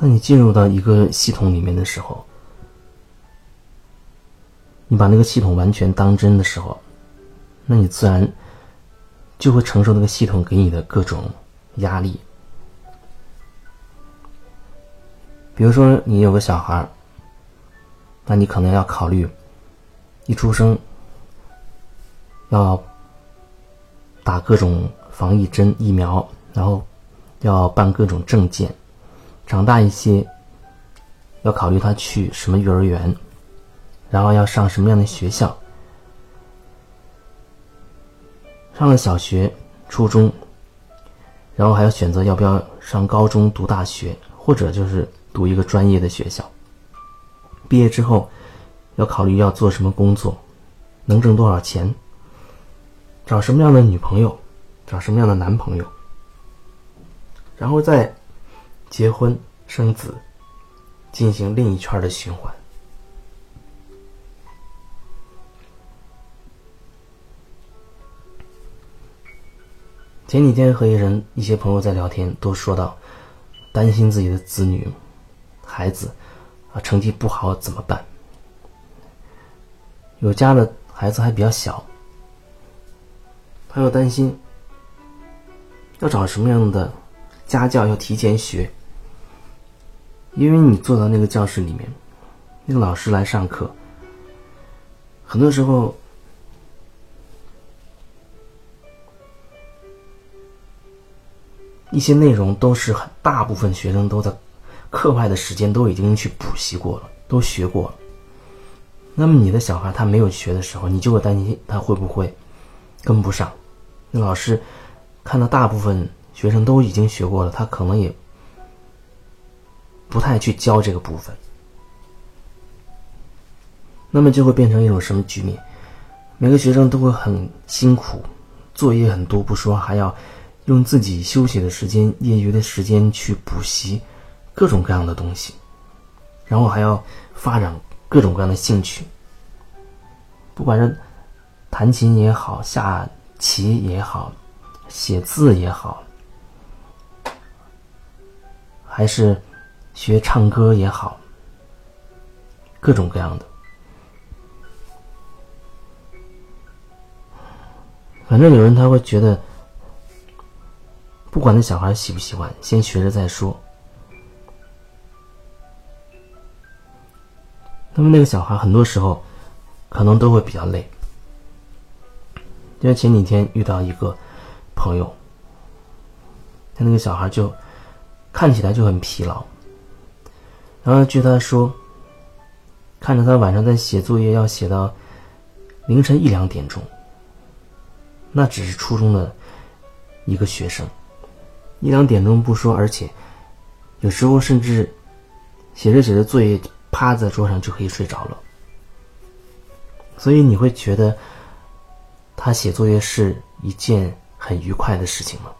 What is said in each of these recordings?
当你进入到一个系统里面的时候，你把那个系统完全当真的时候，那你自然就会承受那个系统给你的各种压力。比如说，你有个小孩儿，那你可能要考虑，一出生要打各种防疫针疫苗，然后要办各种证件。长大一些，要考虑他去什么幼儿园，然后要上什么样的学校。上了小学、初中，然后还要选择要不要上高中、读大学，或者就是读一个专业的学校。毕业之后，要考虑要做什么工作，能挣多少钱，找什么样的女朋友，找什么样的男朋友，然后再。结婚生子，进行另一圈的循环。前几天和一人一些朋友在聊天，都说到担心自己的子女、孩子啊成绩不好怎么办？有家的孩子还比较小，他又担心要找什么样的家教，要提前学。因为你坐到那个教室里面，那个老师来上课，很多时候一些内容都是很大部分学生都在课外的时间都已经去补习过了，都学过了。那么你的小孩他没有学的时候，你就会担心他会不会跟不上。那老师看到大部分学生都已经学过了，他可能也。不太去教这个部分，那么就会变成一种什么局面？每个学生都会很辛苦，作业很多不说，还要用自己休息的时间、业余的时间去补习各种各样的东西，然后还要发展各种各样的兴趣，不管是弹琴也好、下棋也好、写字也好，还是。学唱歌也好，各种各样的，反正有人他会觉得，不管那小孩喜不喜欢，先学着再说。那么那个小孩很多时候可能都会比较累，因为前几天遇到一个朋友，他那个小孩就看起来就很疲劳。然后据他说，看着他晚上在写作业，要写到凌晨一两点钟。那只是初中的一个学生，一两点钟不说，而且有时候甚至写着写着作业，趴在桌上就可以睡着了。所以你会觉得他写作业是一件很愉快的事情吗？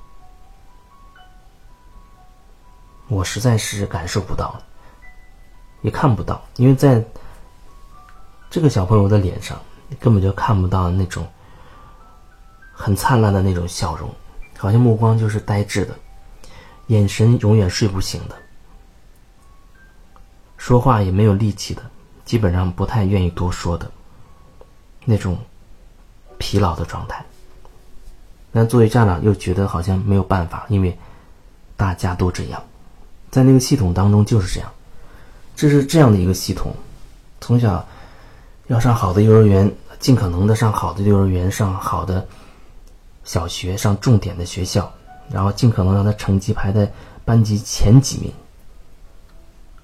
我实在是感受不到。也看不到，因为在这个小朋友的脸上，根本就看不到那种很灿烂的那种笑容，好像目光就是呆滞的，眼神永远睡不醒的，说话也没有力气的，基本上不太愿意多说的那种疲劳的状态。但作为家长又觉得好像没有办法，因为大家都这样，在那个系统当中就是这样。这是这样的一个系统，从小要上好的幼儿园，尽可能的上好的幼儿园，上好的小学，上重点的学校，然后尽可能让他成绩排在班级前几名。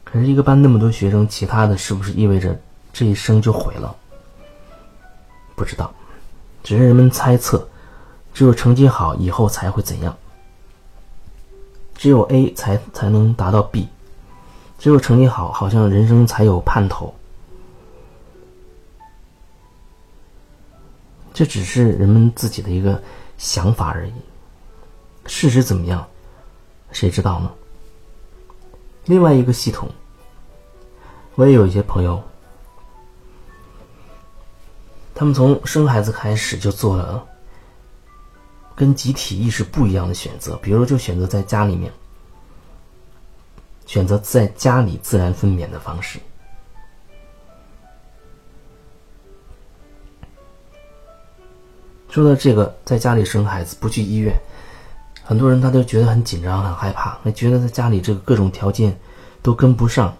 可是，一个班那么多学生，其他的是不是意味着这一生就毁了？不知道，只是人们猜测，只有成绩好以后才会怎样，只有 A 才才能达到 B。只有成绩好，好像人生才有盼头。这只是人们自己的一个想法而已。事实怎么样，谁知道呢？另外一个系统，我也有一些朋友，他们从生孩子开始就做了跟集体意识不一样的选择，比如就选择在家里面。选择在家里自然分娩的方式。说到这个，在家里生孩子不去医院，很多人他都觉得很紧张、很害怕，他觉得在家里这个各种条件都跟不上，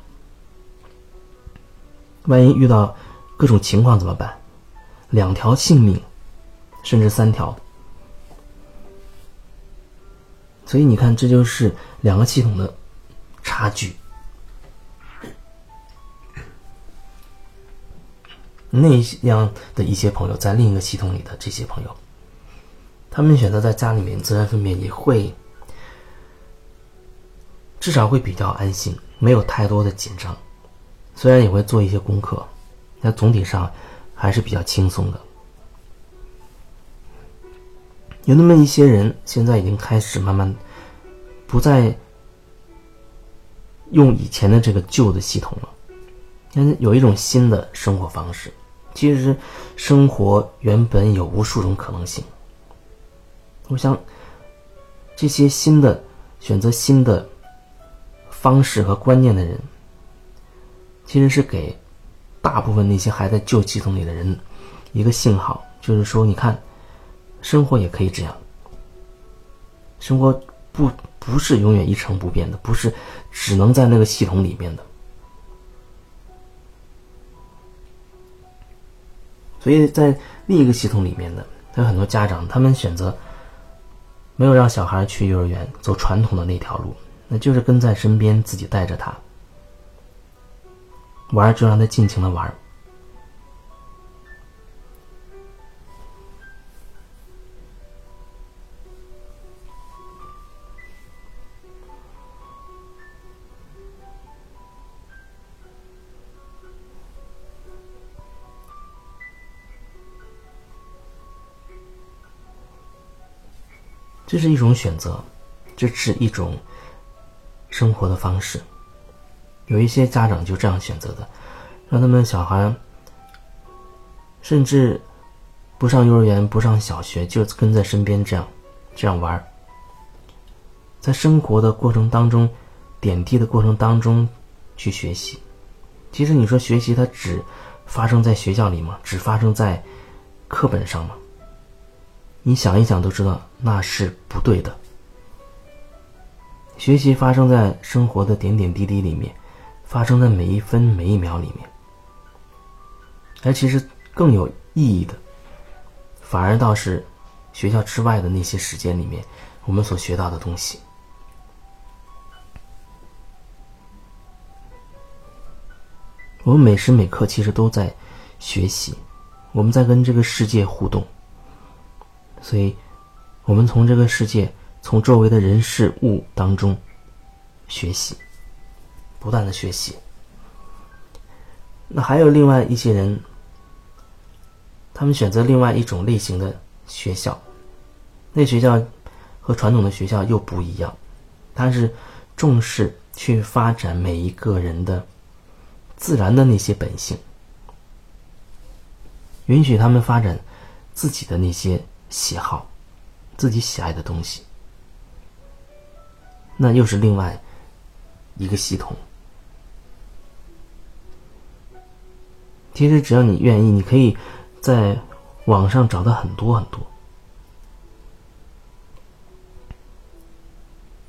万一遇到各种情况怎么办？两条性命，甚至三条。所以你看，这就是两个系统的差距。那样的一些朋友，在另一个系统里的这些朋友，他们选择在家里面自然分娩，也会至少会比较安心，没有太多的紧张。虽然也会做一些功课，但总体上还是比较轻松的。有那么一些人，现在已经开始慢慢不再用以前的这个旧的系统了，现有一种新的生活方式。其实，生活原本有无数种可能性。我想，这些新的选择、新的方式和观念的人，其实是给大部分那些还在旧系统里的人一个信号，就是说，你看，生活也可以这样。生活不不是永远一成不变的，不是只能在那个系统里面的。所以在另一个系统里面的，有很多家长，他们选择没有让小孩去幼儿园走传统的那条路，那就是跟在身边，自己带着他玩，就让他尽情的玩。这是一种选择，这是一种生活的方式。有一些家长就这样选择的，让他们小孩甚至不上幼儿园、不上小学，就跟在身边这样这样玩在生活的过程当中、点滴的过程当中去学习。其实你说学习它只发生在学校里吗？只发生在课本上吗？你想一想都知道，那是不对的。学习发生在生活的点点滴滴里面，发生在每一分每一秒里面。而其实更有意义的，反而倒是学校之外的那些时间里面，我们所学到的东西。我们每时每刻其实都在学习，我们在跟这个世界互动。所以，我们从这个世界，从周围的人事物当中学习，不断的学习。那还有另外一些人，他们选择另外一种类型的学校，那学校和传统的学校又不一样，它是重视去发展每一个人的自然的那些本性，允许他们发展自己的那些。喜好，自己喜爱的东西，那又是另外一个系统。其实只要你愿意，你可以在网上找到很多很多。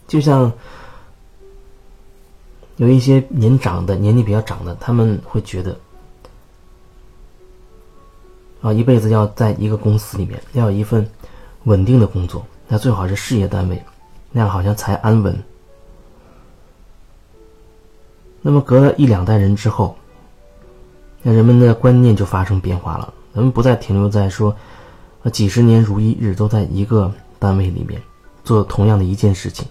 就像有一些年长的、年纪比较长的，他们会觉得。啊，一辈子要在一个公司里面，要有一份稳定的工作，那最好是事业单位，那样好像才安稳。那么隔了一两代人之后，那人们的观念就发生变化了，人们不再停留在说，啊几十年如一日都在一个单位里面做同样的一件事情。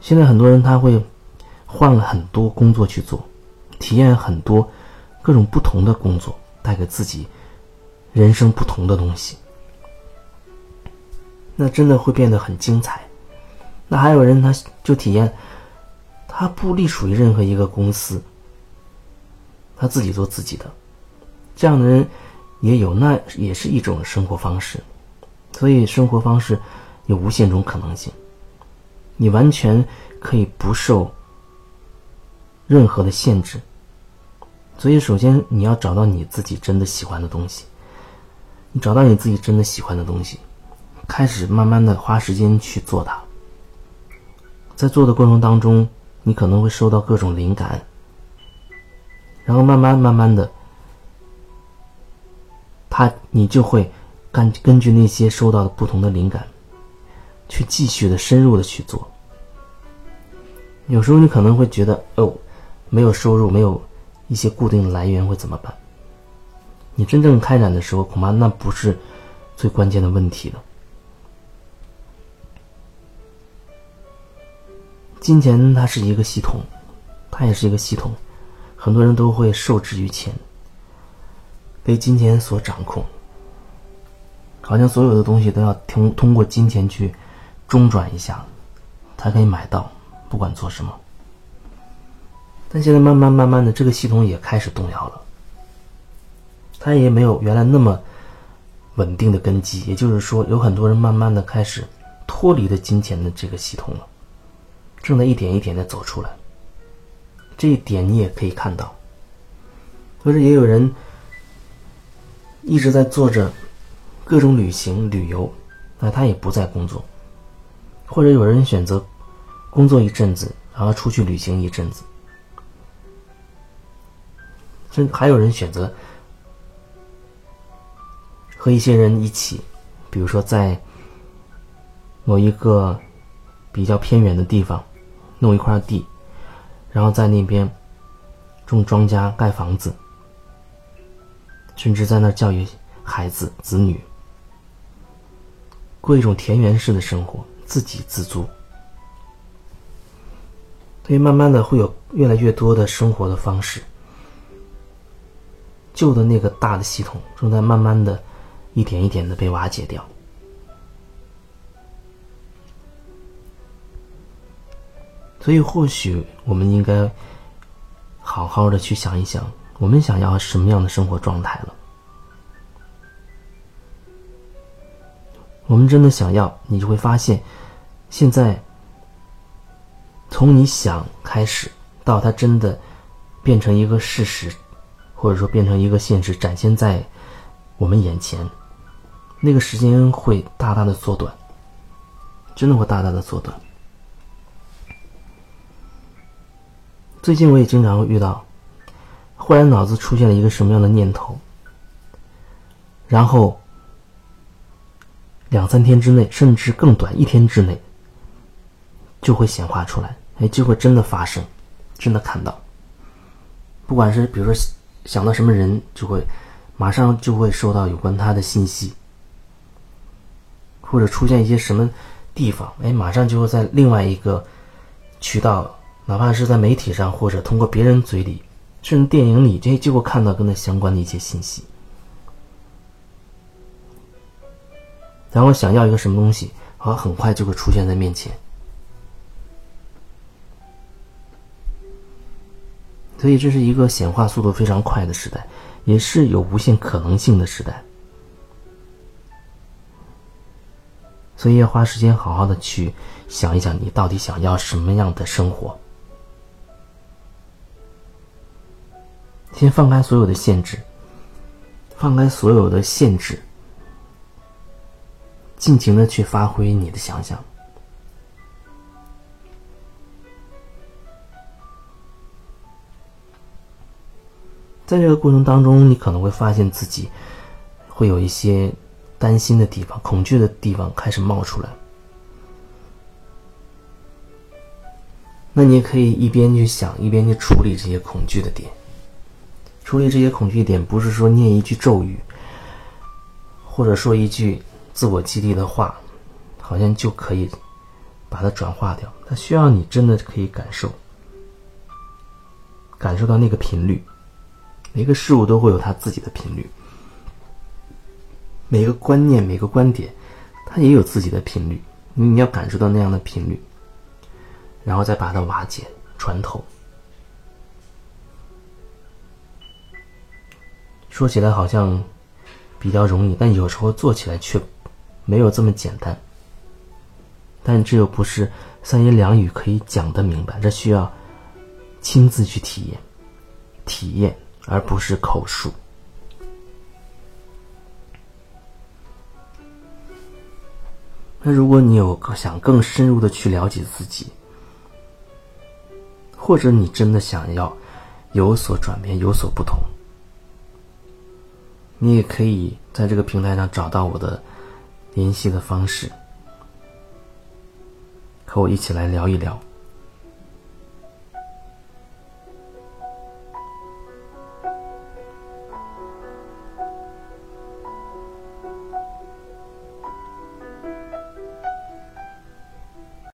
现在很多人他会换了很多工作去做，体验很多各种不同的工作，带给自己。人生不同的东西，那真的会变得很精彩。那还有人，他就体验，他不隶属于任何一个公司，他自己做自己的，这样的人也有，那也是一种生活方式。所以，生活方式有无限种可能性，你完全可以不受任何的限制。所以，首先你要找到你自己真的喜欢的东西。你找到你自己真的喜欢的东西，开始慢慢的花时间去做它。在做的过程当中，你可能会收到各种灵感，然后慢慢慢慢的，他你就会根根据那些收到的不同的灵感，去继续的深入的去做。有时候你可能会觉得哦，没有收入，没有一些固定的来源会怎么办？你真正开展的时候，恐怕那不是最关键的问题了。金钱它是一个系统，它也是一个系统，很多人都会受制于钱，被金钱所掌控，好像所有的东西都要通通过金钱去中转一下，才可以买到，不管做什么。但现在慢慢慢慢的，这个系统也开始动摇了。他也没有原来那么稳定的根基，也就是说，有很多人慢慢的开始脱离了金钱的这个系统了，正在一点一点的走出来。这一点你也可以看到，可是也有人一直在做着各种旅行旅游，那他也不再工作，或者有人选择工作一阵子，然后出去旅行一阵子，甚至还有人选择。和一些人一起，比如说在某一个比较偏远的地方弄一块地，然后在那边种庄稼、盖房子，甚至在那教育孩子、子女，过一种田园式的生活，自给自足。所以，慢慢的会有越来越多的生活的方式，旧的那个大的系统正在慢慢的。一点一点的被瓦解掉，所以或许我们应该好好的去想一想，我们想要什么样的生活状态了。我们真的想要，你就会发现，现在从你想开始，到它真的变成一个事实，或者说变成一个现实，展现在我们眼前。那个时间会大大的缩短，真的会大大的缩短。最近我也经常会遇到，忽然脑子出现了一个什么样的念头，然后两三天之内，甚至更短，一天之内，就会显化出来，哎，就会真的发生，真的看到。不管是比如说想到什么人，就会马上就会收到有关他的信息。或者出现一些什么地方，哎，马上就会在另外一个渠道，哪怕是在媒体上，或者通过别人嘴里，甚至电影里，这就会看到跟他相关的一些信息。然后想要一个什么东西，好，很快就会出现在面前。所以这是一个显化速度非常快的时代，也是有无限可能性的时代。所以要花时间好好的去想一想，你到底想要什么样的生活？先放开所有的限制，放开所有的限制，尽情的去发挥你的想象。在这个过程当中，你可能会发现自己会有一些。担心的地方、恐惧的地方开始冒出来，那你也可以一边去想，一边去处理这些恐惧的点。处理这些恐惧点，不是说念一句咒语，或者说一句自我激励的话，好像就可以把它转化掉。它需要你真的可以感受，感受到那个频率。每个事物都会有它自己的频率。每个观念、每个观点，它也有自己的频率，你你要感受到那样的频率，然后再把它瓦解、穿透。说起来好像比较容易，但有时候做起来却没有这么简单。但这又不是三言两语可以讲的明白，这需要亲自去体验，体验而不是口述。那如果你有想更深入的去了解自己，或者你真的想要有所转变、有所不同，你也可以在这个平台上找到我的联系的方式，和我一起来聊一聊。